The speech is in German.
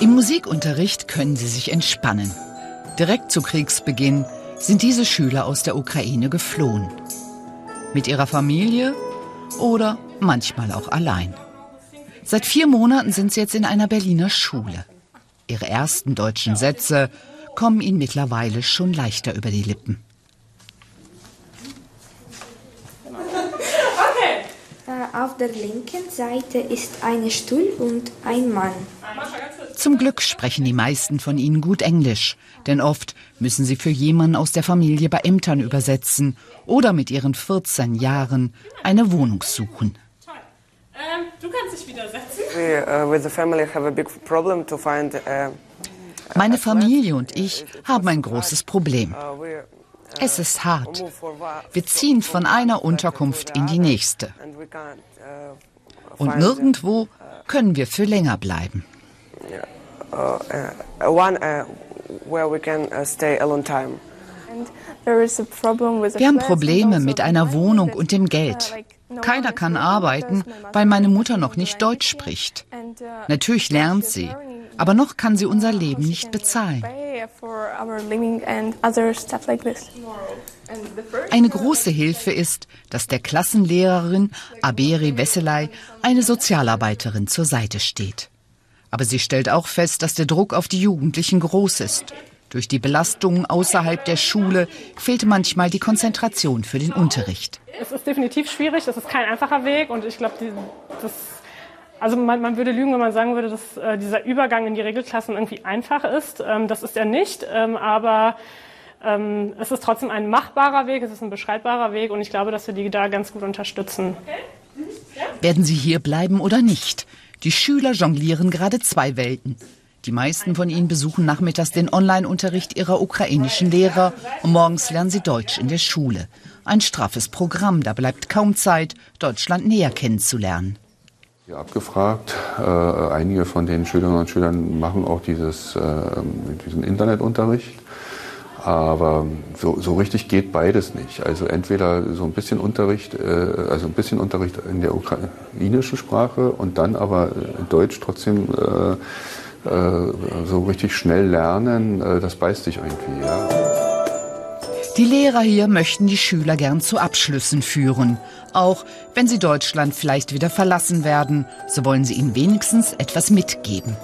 Im Musikunterricht können sie sich entspannen. Direkt zu Kriegsbeginn sind diese Schüler aus der Ukraine geflohen. Mit ihrer Familie oder manchmal auch allein. Seit vier Monaten sind sie jetzt in einer Berliner Schule. Ihre ersten deutschen Sätze kommen ihnen mittlerweile schon leichter über die Lippen. Auf der linken Seite ist ein Stuhl und ein Mann. Zum Glück sprechen die meisten von ihnen gut Englisch, denn oft müssen sie für jemanden aus der Familie bei Ämtern übersetzen oder mit ihren 14 Jahren eine Wohnung suchen. Ähm, du kannst dich wieder setzen. We, uh, find. Uh, Meine Familie und ich haben ein großes Problem. Es ist hart. Wir ziehen von einer Unterkunft in die nächste. Und nirgendwo können wir für länger bleiben. uh, uh, uh. Wir haben Probleme mit einer Wohnung und dem Geld. Keiner kann arbeiten, weil meine Mutter noch nicht Deutsch spricht. Natürlich lernt sie, aber noch kann sie unser Leben nicht bezahlen. Eine große Hilfe ist, dass der Klassenlehrerin Aberi Wesselei eine Sozialarbeiterin zur Seite steht. Aber sie stellt auch fest, dass der Druck auf die Jugendlichen groß ist. Durch die Belastungen außerhalb der Schule fehlt manchmal die Konzentration für den Unterricht. Es ist definitiv schwierig, es ist kein einfacher Weg und ich glaube, das, also man, man, würde lügen, wenn man sagen würde, dass äh, dieser Übergang in die Regelklassen irgendwie einfach ist. Ähm, das ist er nicht, ähm, aber ähm, es ist trotzdem ein machbarer Weg, es ist ein beschreibbarer Weg und ich glaube, dass wir die da ganz gut unterstützen. Werden sie hier bleiben oder nicht? Die Schüler jonglieren gerade zwei Welten. Die meisten von ihnen besuchen nachmittags den Online-Unterricht ihrer ukrainischen Lehrer und morgens lernen sie Deutsch in der Schule. Ein straffes Programm, da bleibt kaum Zeit, Deutschland näher kennenzulernen. Hier abgefragt, äh, einige von den Schülerinnen und Schülern machen auch dieses, äh, diesen Internetunterricht. Aber so, so richtig geht beides nicht. Also entweder so ein bisschen Unterricht, äh, also ein bisschen Unterricht in der ukrainischen Sprache und dann aber Deutsch trotzdem äh, äh, so richtig schnell lernen, äh, das beißt sich irgendwie. Ja. Die Lehrer hier möchten die Schüler gern zu Abschlüssen führen. Auch wenn sie Deutschland vielleicht wieder verlassen werden, so wollen sie ihnen wenigstens etwas mitgeben.